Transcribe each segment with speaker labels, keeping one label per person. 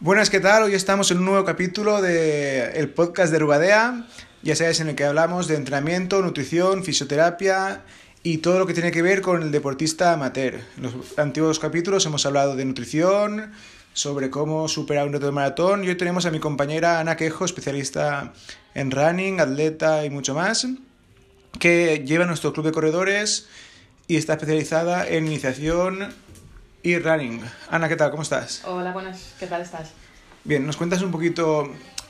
Speaker 1: Buenas, ¿qué tal? Hoy estamos en un nuevo capítulo del el podcast de Rubadea, ya sabes, en el que hablamos de entrenamiento, nutrición, fisioterapia y todo lo que tiene que ver con el deportista amateur. En los antiguos capítulos hemos hablado de nutrición, sobre cómo superar un reto de maratón y hoy tenemos a mi compañera Ana Quejo, especialista en running, atleta y mucho más, que lleva nuestro club de corredores y está especializada en iniciación y running. Ana, ¿qué tal? ¿Cómo estás?
Speaker 2: Hola, buenas. ¿Qué tal estás?
Speaker 1: Bien, ¿nos cuentas un poquito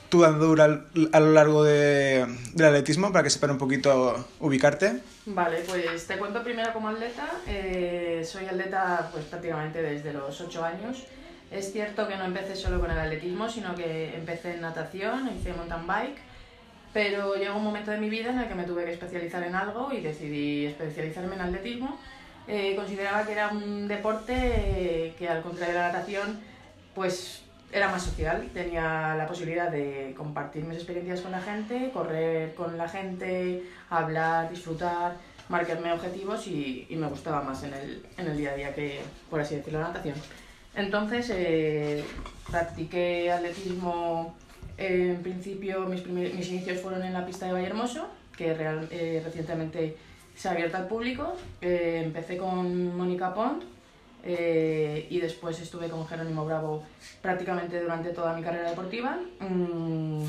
Speaker 1: tu andadura a lo largo de, del atletismo para que sepan un poquito ubicarte?
Speaker 2: Vale, pues te cuento primero como atleta. Eh, soy atleta pues prácticamente desde los 8 años. Es cierto que no empecé solo con el atletismo, sino que empecé en natación, hice mountain bike, pero llegó un momento de mi vida en el que me tuve que especializar en algo y decidí especializarme en atletismo eh, consideraba que era un deporte eh, que al contrario de la natación, pues era más social, tenía la posibilidad de compartir mis experiencias con la gente, correr con la gente, hablar, disfrutar, marcarme objetivos y, me gustaba más en el, en el, día a día que, por así decirlo, la natación. Entonces eh, practiqué atletismo, en principio mis, mis inicios fueron en la pista de Valle Hermoso, que real, recientemente se ha abierto al público. Eh, empecé con Mónica Pont eh, y después estuve con Jerónimo Bravo prácticamente durante toda mi carrera deportiva. Mm,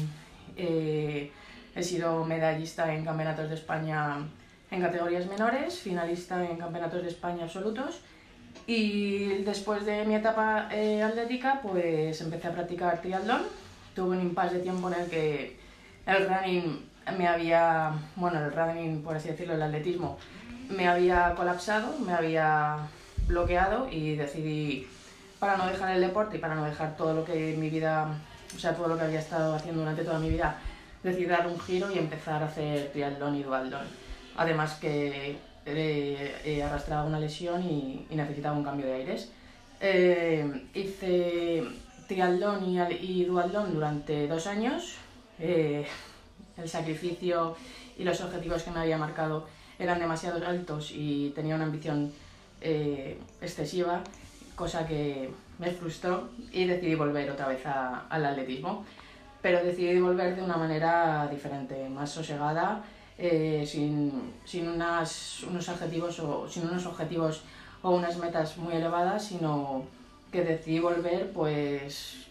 Speaker 2: eh, he sido medallista en campeonatos de España en categorías menores, finalista en campeonatos de España absolutos. Y después de mi etapa atlética, pues empecé a practicar triatlón. Tuve un impasse de tiempo en el que el running me había, bueno, el running, por así decirlo, el atletismo, me había colapsado, me había bloqueado y decidí, para no dejar el deporte y para no dejar todo lo que mi vida, o sea, todo lo que había estado haciendo durante toda mi vida, decidí dar un giro y empezar a hacer triatlón y dualdón. Además que he arrastrado una lesión y, necesitaba un cambio de aires. Eh, hice triatlón y, y dualdón durante dos años. El sacrificio y los objetivos que me había marcado eran demasiado altos y tenía una ambición eh, excesiva, cosa que me frustró y decidí volver otra vez al atletismo. Pero decidí volver de una manera diferente, más sosegada, eh, sin, sin unas, unos objetivos o, sin unos objetivos o unas metas muy elevadas, sino que decidí volver pues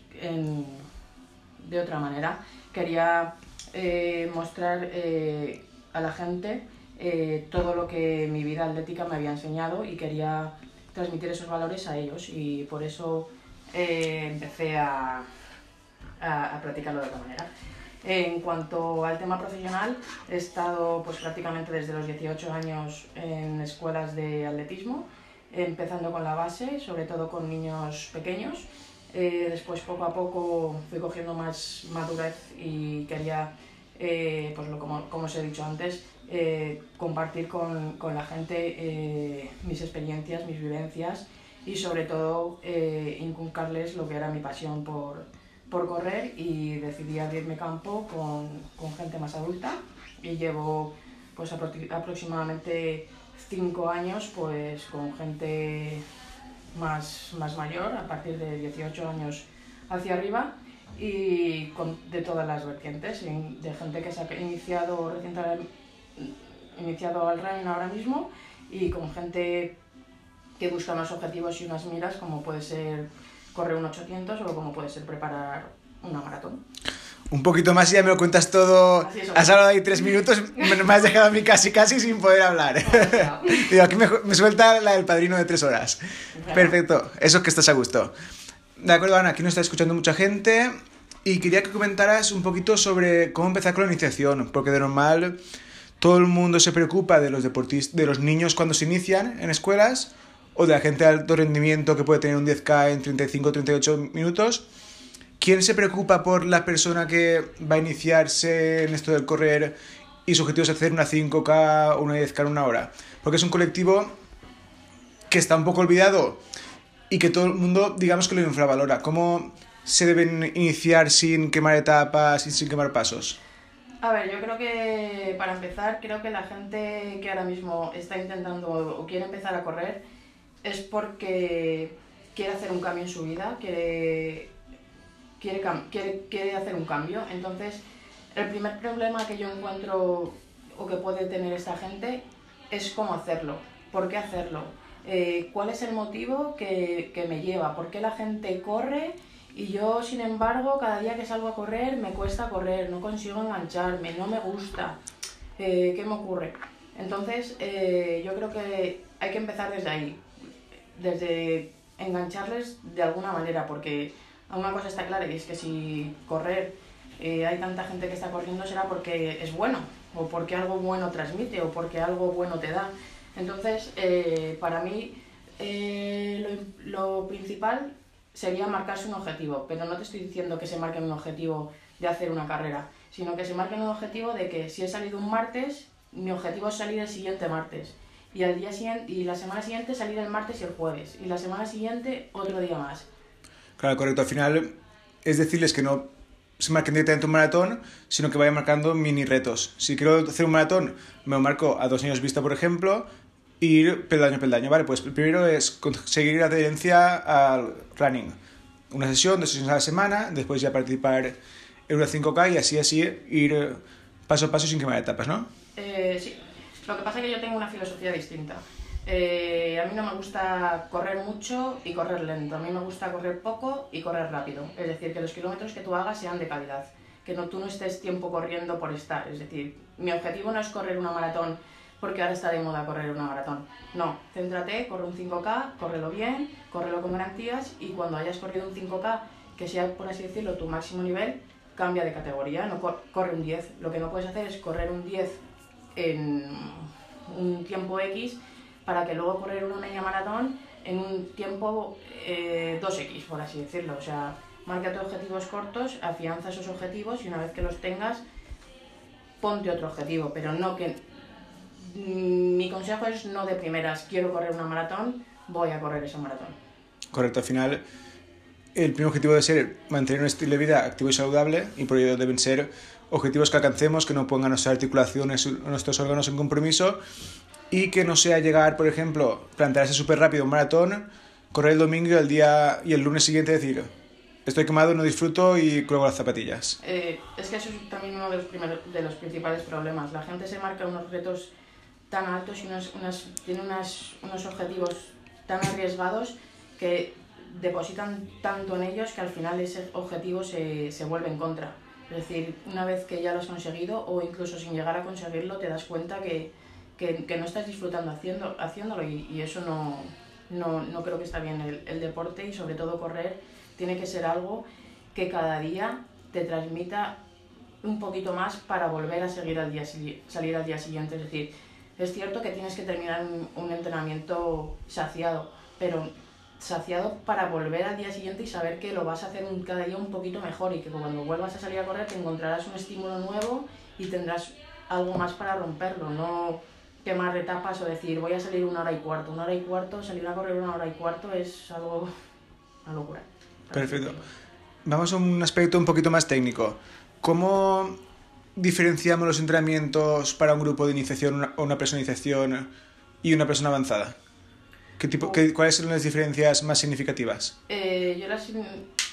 Speaker 2: de otra manera. Quería eh, mostrar eh, a la gente eh, todo lo que mi vida atlética me había enseñado y quería transmitir esos valores a ellos y por eso empecé a, a, practicarlo de otra manera. En cuanto al tema profesional, he estado pues, prácticamente desde los 18 años en escuelas de atletismo, empezando con la base, sobre todo con niños pequeños, eh, después poco a poco fui cogiendo más madurez y quería, eh, pues lo, como, como, os he dicho antes, eh, compartir con, con, la gente mis experiencias, mis vivencias y sobre todo inculcarles lo que era mi pasión por, por correr y decidí abrirme campo con, con gente más adulta y llevo pues aproximadamente cinco años pues con gente más, más mayor, a partir de 18 años hacia arriba, y con, de todas las vertientes, de gente que se ha iniciado recientemente iniciado al running ahora mismo y con gente que busca unos objetivos y unas miras como puede ser correr un 800 o como puede ser preparar una maratón
Speaker 1: un poquito más y ya me lo cuentas todo. Has hablado ahí tres minutos, me has dejado a mí casi casi sin poder hablar. Digo, aquí me, suelta la del padrino de tres horas. Perfecto, eso es que estás a gusto. De acuerdo, Ana, aquí nos está escuchando mucha gente y quería que comentaras un poquito sobre cómo empezar con la iniciación, porque de normal todo el mundo se preocupa de los deportistas, de los niños cuando se inician en escuelas o de la gente de alto rendimiento que puede tener un 10K en 35 38 minutos ¿Quién se preocupa por la persona que va a iniciarse en esto del correr y su objetivo es hacer una 5K o una 10K en una hora? Porque es un colectivo que está un poco olvidado y que todo el mundo, digamos que lo infravalora. ¿Cómo se deben iniciar sin quemar etapas y sin quemar pasos?
Speaker 2: A ver, yo creo que para empezar, creo que la gente que ahora mismo está intentando o quiere empezar a correr es porque quiere hacer un cambio en su vida, quiere quiere, quiere, quiere hacer un cambio. Entonces, el primer problema que yo encuentro o que puede tener esta gente es cómo hacerlo, por qué hacerlo, eh, cuál es el motivo que, que, me lleva, por qué la gente corre y yo, sin embargo, cada día que salgo a correr me cuesta correr, no consigo engancharme, no me gusta, eh, ¿qué me ocurre? Entonces, eh, yo creo que hay que empezar desde ahí, desde engancharles de alguna manera, porque una cosa está clara y es que si correr eh, hay tanta gente que está corriendo será porque es bueno, o porque algo bueno transmite, o porque algo bueno te da. Entonces, eh, para mí, eh, lo, principal sería marcarse un objetivo, pero no te estoy diciendo que se marquen un objetivo de hacer una carrera, sino que se marquen un objetivo de que si he salido un martes, mi objetivo es salir el siguiente martes. Y, al día siguiente, y la semana siguiente salir el martes y el jueves. Y la semana siguiente otro día más.
Speaker 1: Claro, correcto. Al final es decirles que no se marquen directamente un maratón, sino que vayan marcando mini retos. Si quiero hacer un maratón, me lo marco a dos años vista, por ejemplo, y ir peldaño peldaño. Vale, pues el primero es conseguir adherencia al running. Una sesión, dos sesiones a la semana, después ya participar en una 5K y así, así ir paso a paso sin quemar etapas, ¿no?
Speaker 2: Eh, sí. Lo que pasa es que yo tengo una filosofía distinta. Eh, a mí no me gusta correr mucho y correr lento, a mí me gusta correr poco y correr rápido. Es decir, que los kilómetros que tú hagas sean de calidad, que no, tú no estés tiempo corriendo por estar. Es decir, mi objetivo no es correr una maratón porque ahora está de moda correr una maratón. No, céntrate, corre un 5K, córrelo bien, córrelo con garantías y cuando hayas corrido un 5K, que sea, por así decirlo, tu máximo nivel, cambia de categoría, no corre un 10. Lo que no puedes hacer es correr un 10 en un tiempo X para que luego correr una media maratón en un tiempo 2X, eh, por así decirlo. O sea, marca tus objetivos cortos, afianza esos objetivos y una vez que los tengas, ponte otro objetivo, pero no que... Mm, mi consejo es no de primeras, quiero correr una maratón, voy a correr esa maratón.
Speaker 1: Correcto, al final el primer objetivo debe ser mantener un estilo de vida activo y saludable y por ello deben ser objetivos que alcancemos, que no pongan nuestras articulaciones, nuestros órganos en compromiso y que no sea llegar, por ejemplo, plantearse súper rápido un maratón, correr el domingo y el, día, y el lunes siguiente decir, estoy quemado, no disfruto y cuelgo las zapatillas.
Speaker 2: Eh, es que eso es también uno de los, primeros, de los principales problemas. La gente se marca unos retos tan altos y unos, tiene unas, unos objetivos tan arriesgados que depositan tanto en ellos que al final ese objetivo se, se vuelve en contra. Es decir, una vez que ya lo has conseguido o incluso sin llegar a conseguirlo te das cuenta que que, no estás disfrutando haciendo, haciéndolo y, eso no, no, no, creo que está bien. El, deporte y sobre todo correr tiene que ser algo que cada día te transmita un poquito más para volver a seguir al día, salir al día siguiente. Es decir, es cierto que tienes que terminar un, un entrenamiento saciado, pero saciado para volver al día siguiente y saber que lo vas a hacer cada día un poquito mejor y que cuando vuelvas a salir a correr te encontrarás un estímulo nuevo y tendrás algo más para romperlo, no quemar etapas o decir voy a salir una hora y cuarto. Una hora y cuarto, salir a correr una hora y cuarto es algo una locura.
Speaker 1: Perfecto. Vamos a un aspecto un poquito más técnico. ¿Cómo diferenciamos los entrenamientos para un grupo de iniciación o una persona de iniciación y una persona avanzada? ¿Qué tipo, qué, ¿Cuáles son las diferencias más significativas?
Speaker 2: Eh, yo las,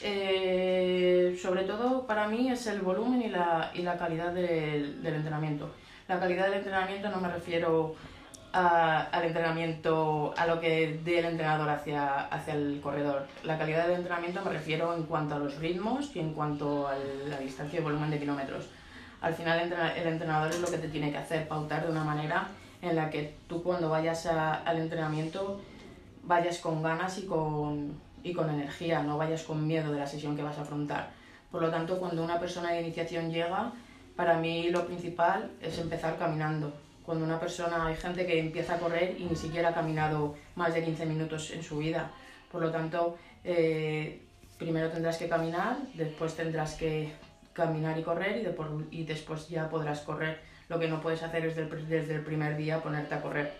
Speaker 2: eh, sobre todo para mí es el volumen y la, y la calidad del, del entrenamiento. La calidad del entrenamiento no me refiero a, al entrenamiento, a lo que dé el entrenador hacia, hacia el corredor. La calidad del entrenamiento me refiero en cuanto a los ritmos y en cuanto a la distancia y volumen de kilómetros. Al final el entrenador es lo que te tiene que hacer, pautar de una manera en la que tú cuando vayas al entrenamiento vayas con ganas y con, y con energía, no vayas con miedo de la sesión que vas a afrontar. Por lo tanto, cuando una persona de iniciación llega, para mí lo principal es empezar caminando. Cuando una persona, hay gente que empieza a correr y ni siquiera ha caminado más de 15 minutos en su vida. Por lo tanto, eh, primero tendrás que caminar, después tendrás que caminar y correr y, de y después ya podrás correr. Lo que no puedes hacer es desde el primer día ponerte a correr.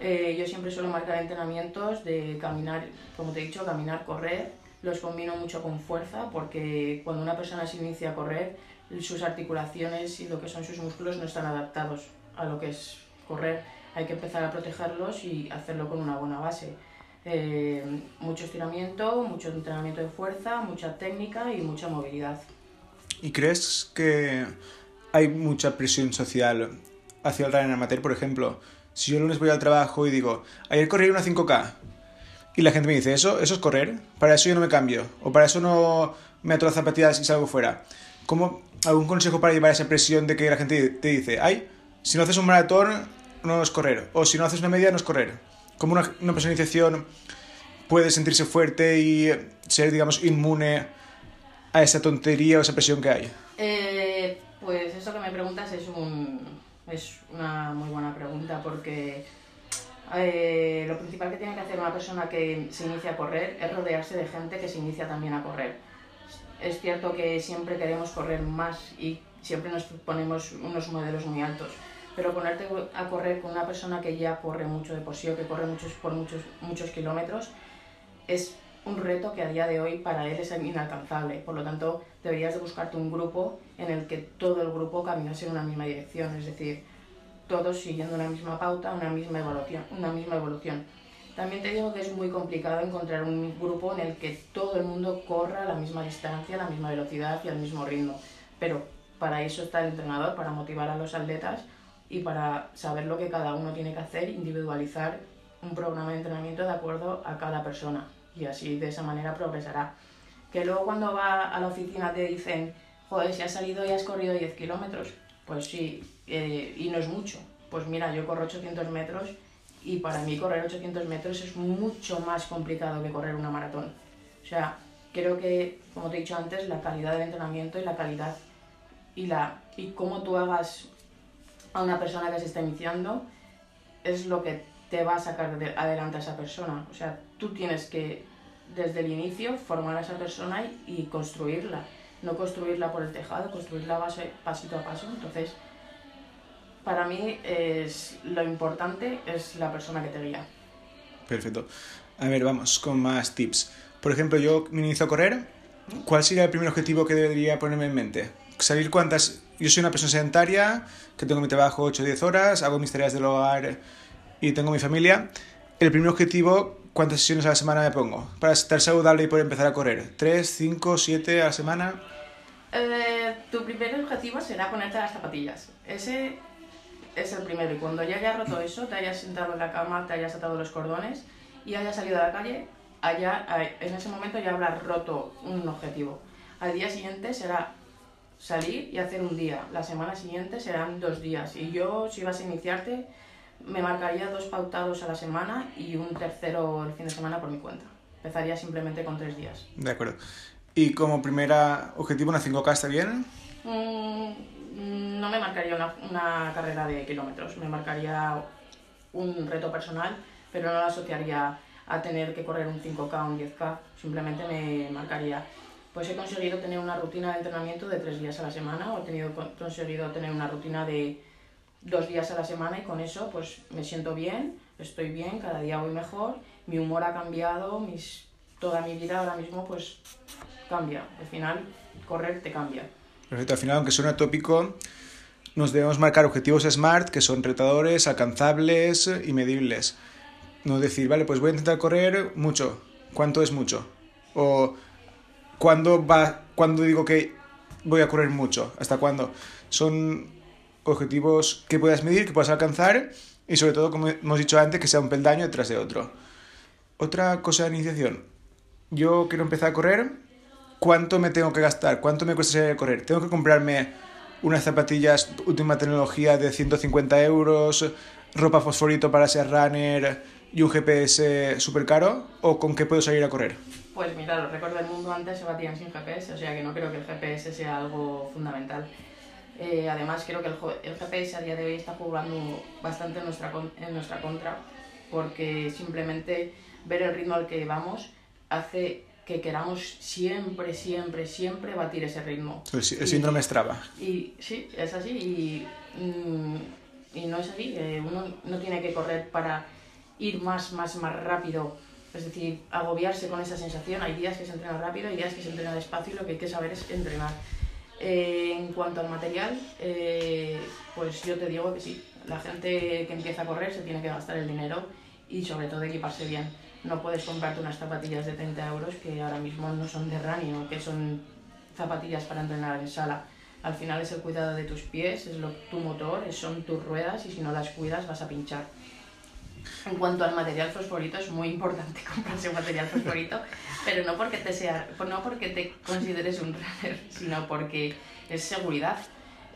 Speaker 2: Eh, yo siempre suelo marcar entrenamientos de caminar, como te he dicho, caminar, correr. Los combino mucho con fuerza porque cuando una persona se inicia a correr, sus articulaciones y lo que son sus músculos no están adaptados a lo que es correr. Hay que empezar a protegerlos y hacerlo con una buena base. Eh, mucho estiramiento, mucho entrenamiento de fuerza, mucha técnica y mucha movilidad.
Speaker 1: ¿Y crees que hay mucha presión social hacia el running amateur? Por ejemplo, si yo el lunes voy al trabajo y digo, ayer corrí una 5K, y la gente me dice, ¿eso, eso es correr? Para eso yo no me cambio, o para eso no me ato las zapatillas y salgo fuera. ¿Cómo, ¿Algún consejo para llevar esa presión de que la gente te dice, ay, si no haces un maratón, no es correr, o si no haces una media, no es correr? ¿Cómo una, una personalización puede sentirse fuerte y ser, digamos, inmune a esa tontería o esa presión que hay?
Speaker 2: Eh, pues eso que me preguntas es, un, es una muy buena pregunta porque eh, lo principal que tiene que hacer una persona que se inicia a correr es rodearse de gente que se inicia también a correr. Es cierto que siempre queremos correr más y siempre nos ponemos unos modelos muy altos, pero ponerte a correr con una persona que ya corre mucho de por sí o que corre muchos, por muchos, muchos kilómetros es un reto que a día de hoy para él es inalcanzable. Por lo tanto, deberías de buscarte un grupo en el que todo el grupo caminase en una misma dirección, es decir, todos siguiendo una misma pauta, una misma evolución. Una misma evolución. También te digo que es muy complicado encontrar un grupo en el que todo el mundo corra a la misma distancia, a la misma velocidad y al mismo ritmo. Pero para eso está el entrenador, para motivar a los atletas y para saber lo que cada uno tiene que hacer, individualizar un programa de entrenamiento de acuerdo a cada persona y así de esa manera progresará. Que luego cuando va a la oficina te dicen, joder, si has salido y has corrido 10 kilómetros, pues sí, eh, y no es mucho. Pues mira, yo corro 800 metros y para mí correr 800 metros es mucho más complicado que correr una maratón. O sea, creo que, como te he dicho antes, la calidad del entrenamiento y la calidad y, la, y cómo tú hagas a una persona que se está iniciando es lo que te va a sacar adelante a esa persona. O sea, tú tienes que, desde el inicio, formar a esa persona y, construirla. No construirla por el tejado, construirla base, pasito a paso. Entonces, para mí es, lo importante es la persona que te guía.
Speaker 1: Perfecto. A ver, vamos con más tips. Por ejemplo, yo me inicio a correr. ¿Cuál sería el primer objetivo que debería ponerme en mente? Salir cuántas... Yo soy una persona sedentaria, que tengo mi trabajo 8 o 10 horas, hago mis tareas del hogar y tengo mi familia, el primer objetivo, ¿cuántas sesiones a la semana me pongo? Para estar saludable y poder empezar a correr. ¿Tres, cinco, siete a la semana?
Speaker 2: Eh, tu primer objetivo será ponerte las zapatillas. Ese es el primero. Y cuando ya hayas roto eso, te hayas sentado en la cama, te hayas atado los cordones y hayas salido a la calle, allá, en ese momento ya habrás roto un objetivo. Al día siguiente será salir y hacer un día. La semana siguiente serán dos días. Y yo, si vas a iniciarte, me marcaría dos pautados a la semana y un tercero el fin de semana por mi cuenta. Empezaría simplemente con tres días.
Speaker 1: De acuerdo. ¿Y como primer objetivo una 5K está bien?
Speaker 2: Mm, no me marcaría una, carrera de kilómetros, me marcaría un reto personal, pero no lo asociaría a tener que correr un 5K o un 10K, simplemente me marcaría. Pues he conseguido tener una rutina de entrenamiento de tres días a la semana o he tenido, conseguido tener una rutina de dos días a la semana y con eso pues me siento bien, estoy bien, cada día voy mejor, mi humor ha cambiado, mis, toda mi vida ahora mismo pues cambia. Al final, correr te cambia.
Speaker 1: Perfecto, al final, aunque suene tópico, nos debemos marcar objetivos SMART que son retadores, alcanzables y medibles. No decir, vale, pues voy a intentar correr mucho. ¿Cuánto es mucho? O ¿cuándo, va, cuándo digo que voy a correr mucho? ¿Hasta cuándo? Son objetivos que puedas medir, que puedas alcanzar y sobre todo, como hemos dicho antes, que sea un peldaño detrás de otro. Otra cosa de iniciación. Yo quiero empezar a correr. ¿Cuánto me tengo que gastar? ¿Cuánto me cuesta salir a correr? ¿Tengo que comprarme unas zapatillas última tecnología de 150 euros, ropa fosforito para ser runner y un GPS súper caro? ¿O con qué puedo salir a correr?
Speaker 2: Pues mira, los récords del mundo antes se batían sin GPS, o sea que no creo que el GPS sea algo fundamental. Eh, además, creo que el, GPS a día de hoy está jugando bastante en nuestra, en nuestra contra, porque simplemente ver el ritmo al que vamos hace que queramos siempre, siempre, siempre batir ese ritmo.
Speaker 1: El, síndrome Strava.
Speaker 2: Y sí, es así. Y, mm, y no es así. Eh, uno no tiene que correr para ir más, más, más rápido. Es decir, agobiarse con esa sensación. Hay días que se entrena rápido, hay días que se entrena despacio y lo que hay que saber es entrenar. Eh, en cuanto al material, eh, pues yo te digo que sí, la gente que empieza a correr se tiene que gastar el dinero y sobre todo equiparse bien. No puedes comprarte unas zapatillas de 30 euros que ahora mismo no son de running o que son zapatillas para entrenar en sala. Al final es el cuidado de tus pies, es lo, tu motor, son tus ruedas y si no las cuidas vas a pinchar. En cuanto al material fosforito, es muy importante comprarse material fosforito, pero no porque te, sea, no porque te consideres un runner, sino porque es seguridad.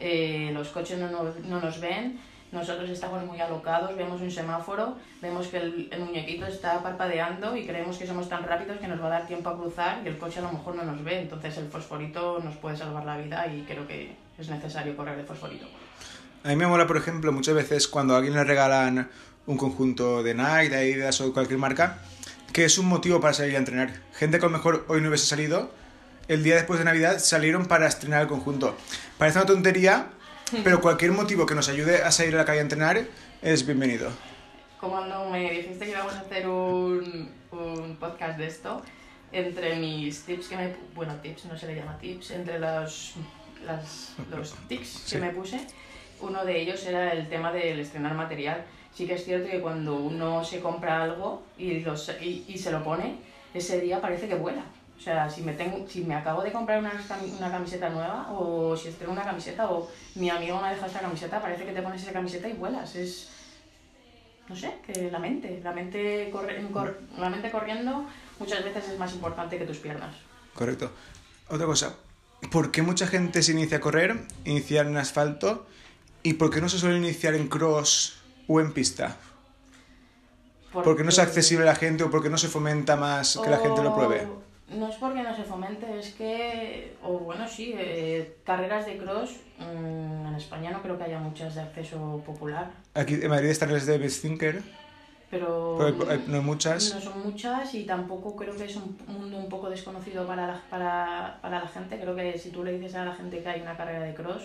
Speaker 2: Eh, los coches no nos, no nos ven, nosotros estamos muy alocados, vemos un semáforo, vemos que el, el, muñequito está parpadeando y creemos que somos tan rápidos que nos va a dar tiempo a cruzar y el coche a lo mejor no nos ve. Entonces el fosforito nos puede salvar la vida y creo que es necesario correr de fosforito.
Speaker 1: A mí me mola, por ejemplo, muchas veces cuando a alguien le regalan un conjunto de Nike, de Adidas o cualquier marca, que es un motivo para salir a entrenar. Gente que a lo mejor hoy no hubiese salido, el día después de Navidad salieron para estrenar el conjunto. Parece una tontería, pero cualquier motivo que nos ayude a salir a la calle a entrenar es bienvenido.
Speaker 2: Como cuando me dijiste que íbamos a hacer un, un podcast de esto, entre mis tips que me... Bueno, tips, no se le llama tips, entre los, las, los tics que
Speaker 1: Sí.
Speaker 2: me puse, uno de ellos era el tema del estrenar material. Sí que es cierto que cuando uno se compra algo y, los, y, y se lo pone, ese día parece que vuela. O sea, si me, tengo, si me acabo de comprar una, una camiseta nueva o si estreno una camiseta o mi amigo me ha dejado esta camiseta, parece que te pones esa camiseta y vuelas. Es, no sé, que la mente, la mente, corre- cor- la mente corriendo muchas veces es más importante que tus piernas.
Speaker 1: Correcto. Otra cosa, ¿por qué mucha gente se inicia a correr, iniciar en asfalto, y por qué no se suele iniciar en cross o en pista? ¿Por qué no es accesible a la gente o por qué no se fomenta más que la gente lo pruebe?
Speaker 2: O- No es porque no se fomente, es que, o bueno, sí, eh, carreras de cross, mm, en España no creo que haya muchas de acceso popular,
Speaker 1: Aquí en Madrid están las de Best Thinker,
Speaker 2: pero
Speaker 1: pero hay- no hay muchas.
Speaker 2: no son muchas y tampoco creo que es un mundo un poco desconocido para la, para, para la gente. Creo que si tú le dices a la gente que hay una carrera de cross,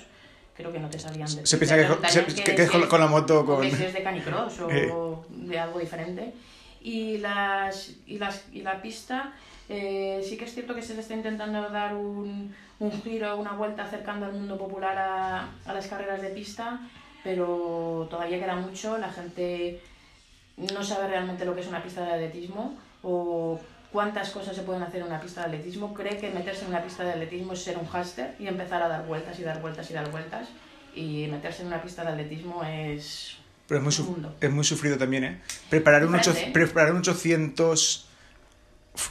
Speaker 2: creo que no te sabían decir.
Speaker 1: Se piensa que, se- que- que es con, con la moto o
Speaker 2: o
Speaker 1: con...
Speaker 2: que si es de canicross o
Speaker 1: Eh.
Speaker 2: de algo diferente. Y, las, y, las, y la pista, eh, sí que es cierto que se le está intentando dar un, un giro, una vuelta acercando al mundo popular a, a las carreras de pista, pero todavía queda mucho. La gente no sabe realmente lo que es una pista de atletismo o cuántas cosas se pueden hacer en una pista de atletismo. Cree que meterse en una pista de atletismo es ser un háster y empezar a dar vueltas y dar vueltas y dar vueltas. Y meterse en una pista de atletismo es
Speaker 1: Pero es muy, es muy sufrido también, ¿eh? Preparar un, ocho-
Speaker 2: Diferente, ¿eh?
Speaker 1: preparar un 800...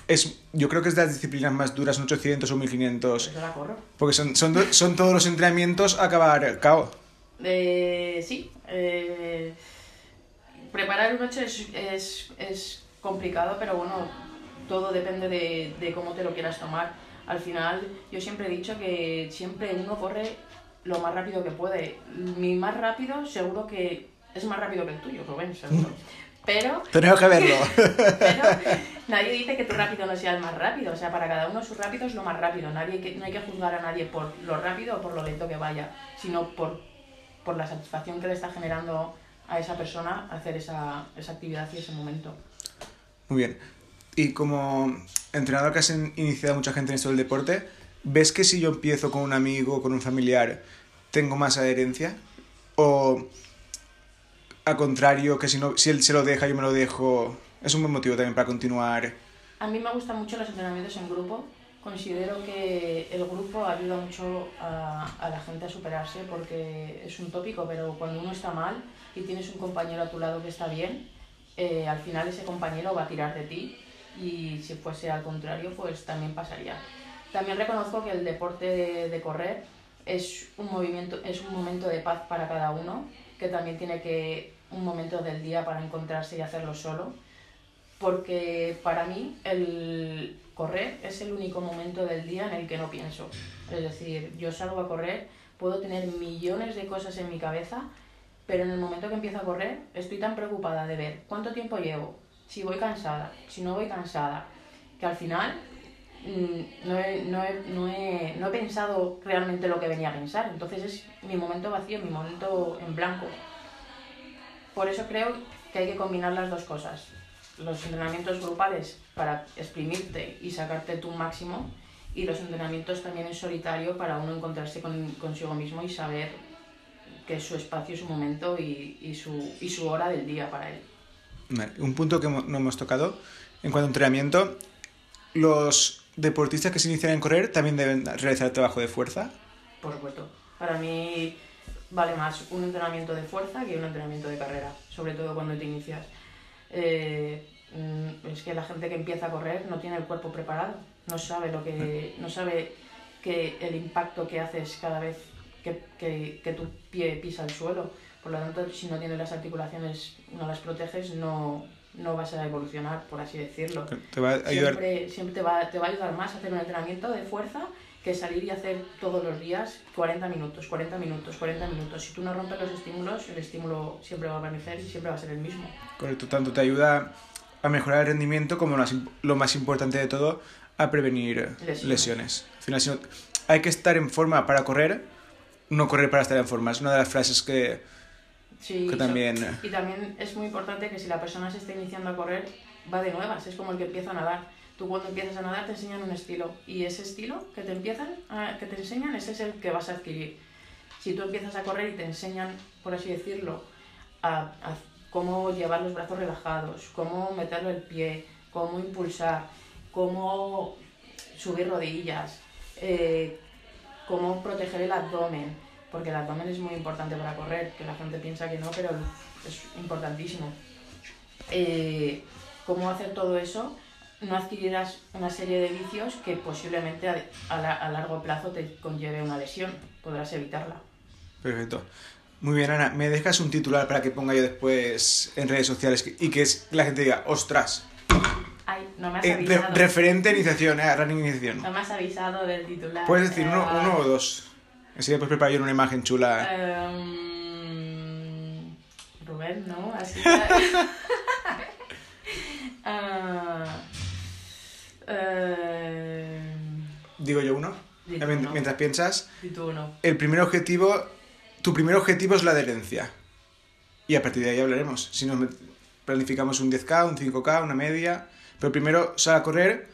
Speaker 1: Es, yo creo que es de las disciplinas más duras, un 800 o un 1500.
Speaker 2: Pues la corro.
Speaker 1: Porque son, son, son todos los entrenamientos a acabar cao.
Speaker 2: Eh, sí. eh, preparar un 8 es, es, es complicado, pero bueno, todo depende de, de cómo te lo quieras tomar. Al final, yo siempre he dicho que siempre uno corre lo más rápido que puede. Mi más rápido, seguro que es más rápido que el tuyo, Rubén, seguro. Pero
Speaker 1: Tenemos que verlo.
Speaker 2: pero nadie dice que tu rápido no sea el más rápido. O sea, para cada uno su rápido es lo más rápido. Nadie que, no hay que juzgar a nadie por lo rápido o por lo lento que vaya, sino por, por la satisfacción que le está generando a esa persona hacer esa, esa actividad y ese momento.
Speaker 1: Muy bien. Y como entrenador que has in- iniciado a mucha gente en esto del deporte, ¿ves que si yo empiezo con un amigo, con un familiar, tengo más adherencia? ¿O al contrario, que si, no, si él se lo deja, yo me lo dejo? Es un buen motivo también para continuar.
Speaker 2: A mí me gustan mucho los entrenamientos en grupo. Considero que el grupo ayuda mucho a, a la gente a superarse porque es un tópico, pero cuando uno está mal y tienes un compañero a tu lado que está bien, eh, al final ese compañero va a tirar de ti y si fuese al contrario, pues también pasaría. También reconozco que el deporte de, de correr es un, movimiento, es un momento de paz para cada uno, que también tiene que un momento del día para encontrarse y hacerlo solo porque para mí el correr es el único momento del día en el que no pienso. Es decir, yo salgo a correr, puedo tener millones de cosas en mi cabeza, pero en el momento que empiezo a correr estoy tan preocupada de ver cuánto tiempo llevo, si voy cansada, si no voy cansada, que al final no he, no he- no he- no he pensado realmente lo que venía a pensar. Entonces es mi momento vacío, mi momento en blanco. Por eso creo que hay que combinar las dos cosas. Los entrenamientos grupales para exprimirte y sacarte tu máximo y los entrenamientos también en solitario para uno encontrarse con, consigo mismo y saber que es su espacio, su momento y, y su, y su hora del día para él.
Speaker 1: Un punto que no hemos tocado en cuanto a entrenamiento, los deportistas que se inician en correr también deben realizar trabajo de fuerza.
Speaker 2: Por supuesto. Para mí vale más un entrenamiento de fuerza que un entrenamiento de carrera, sobre todo cuando te inicias. Eh, mm, es que la gente que empieza a correr no tiene el cuerpo preparado, no sabe lo que, no sabe que el impacto que haces cada vez que, que, que tu pie pisa el suelo. Por lo tanto, si no tienes las articulaciones, no las proteges, no, no vas a evolucionar, por así decirlo.
Speaker 1: Te va a ayudar.
Speaker 2: Siempre, siempre te, va, te va a ayudar más a hacer un entrenamiento de fuerza que salir y hacer todos los días 40 minutos, 40 minutos, 40 minutos. Si tú no rompes los estímulos, el estímulo siempre va a permanecer y siempre va a ser el mismo.
Speaker 1: Correcto, tanto te ayuda a mejorar el rendimiento como lo más, importante de todo, a prevenir
Speaker 2: Lesiones.
Speaker 1: lesiones. Al final, si no- hay que estar en forma para correr, no correr para estar en forma. Es una de las frases que,
Speaker 2: Sí,
Speaker 1: que también...
Speaker 2: Y también es muy importante que si la persona se está iniciando a correr, va de nuevas, es como el que empieza a nadar. Tú cuando empiezas a nadar te enseñan un estilo y ese estilo que te empiezan a- que te enseñan ese es el que vas a adquirir. Si tú empiezas a correr y te enseñan, por así decirlo, a, a cómo llevar los brazos relajados, cómo meterle el pie, cómo impulsar, cómo subir rodillas, eh, cómo proteger el abdomen, porque el abdomen es muy importante para correr, que la gente piensa que no, pero es importantísimo. Eh, cómo hacer todo eso, no adquirirás una serie de vicios que posiblemente a, a la- a largo plazo te conlleve una lesión, podrás evitarla.
Speaker 1: Perfecto. Muy bien, Ana. ¿Me dejas un titular para que ponga yo después en redes sociales y que la gente diga, ostras,
Speaker 2: Ay, no me has
Speaker 1: eh, re-
Speaker 2: avisado.
Speaker 1: referente a iniciación, eh, a running iniciación?
Speaker 2: No me has avisado del titular.
Speaker 1: Puedes decir uno, uno o dos. Así después preparo yo una imagen chula.
Speaker 2: Em, Rubén, ¿no? Así em,
Speaker 1: Digo yo uno. Mientras piensas,
Speaker 2: di tú uno.
Speaker 1: el primer objetivo, tu primer objetivo es la adherencia. Y a partir de ahí hablaremos. Si nos planificamos un 10K, un 5K, una media. Pero primero sal a correr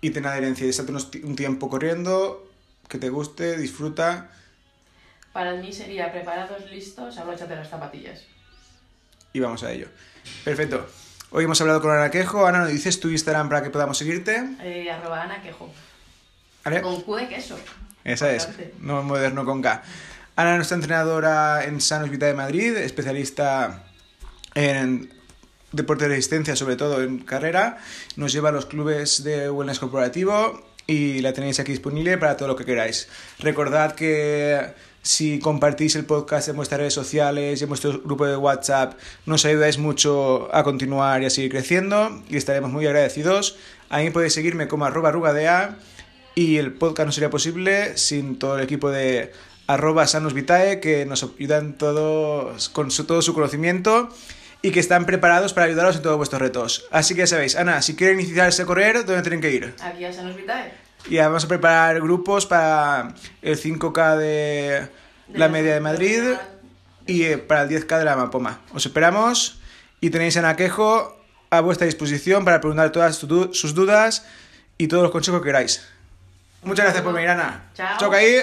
Speaker 1: y ten adherencia. Y estate un tiempo corriendo, que te guste, disfruta.
Speaker 2: Para mí sería preparados, listos, abróchate las zapatillas.
Speaker 1: y vamos a ello. Perfecto. Hoy hemos hablado con Ana Quejo. Ana, ¿nos dices tu Instagram para que podamos seguirte?
Speaker 2: Eh, arroba Ana Quejo.
Speaker 1: ¿Vale?
Speaker 2: Con Q de queso.
Speaker 1: Esa es, no moderno con K. Ana, nuestra entrenadora en Sanos Vita de Madrid, especialista en deporte de resistencia, sobre todo en carrera, nos lleva a los clubes de wellness corporativo y la tenéis aquí disponible para todo lo que queráis. Recordad que si compartís el podcast en vuestras redes sociales y en vuestro grupo de WhatsApp, nos ayudáis mucho a continuar y a seguir creciendo y estaremos muy agradecidos. A mí podéis seguirme como arroba rugadea y el podcast no sería posible sin todo el equipo de arroba sanosvitae que nos ayudan todos con su- todo su conocimiento y que están preparados para ayudaros en todos vuestros retos. Así que ya sabéis, Ana, si quieren iniciarse a correr, ¿dónde tienen que ir?
Speaker 2: Aquí a Sanos Vitae.
Speaker 1: Y vamos a preparar grupos para el 5K de la media de Madrid y eh, para el 10K de la Mapoma. Os esperamos y tenéis a Ana Quejo a vuestra disposición para preguntar todas sus dudas y todos los consejos que queráis. Muchas gracias por venir, Ana.
Speaker 2: Chao.
Speaker 1: Ahí.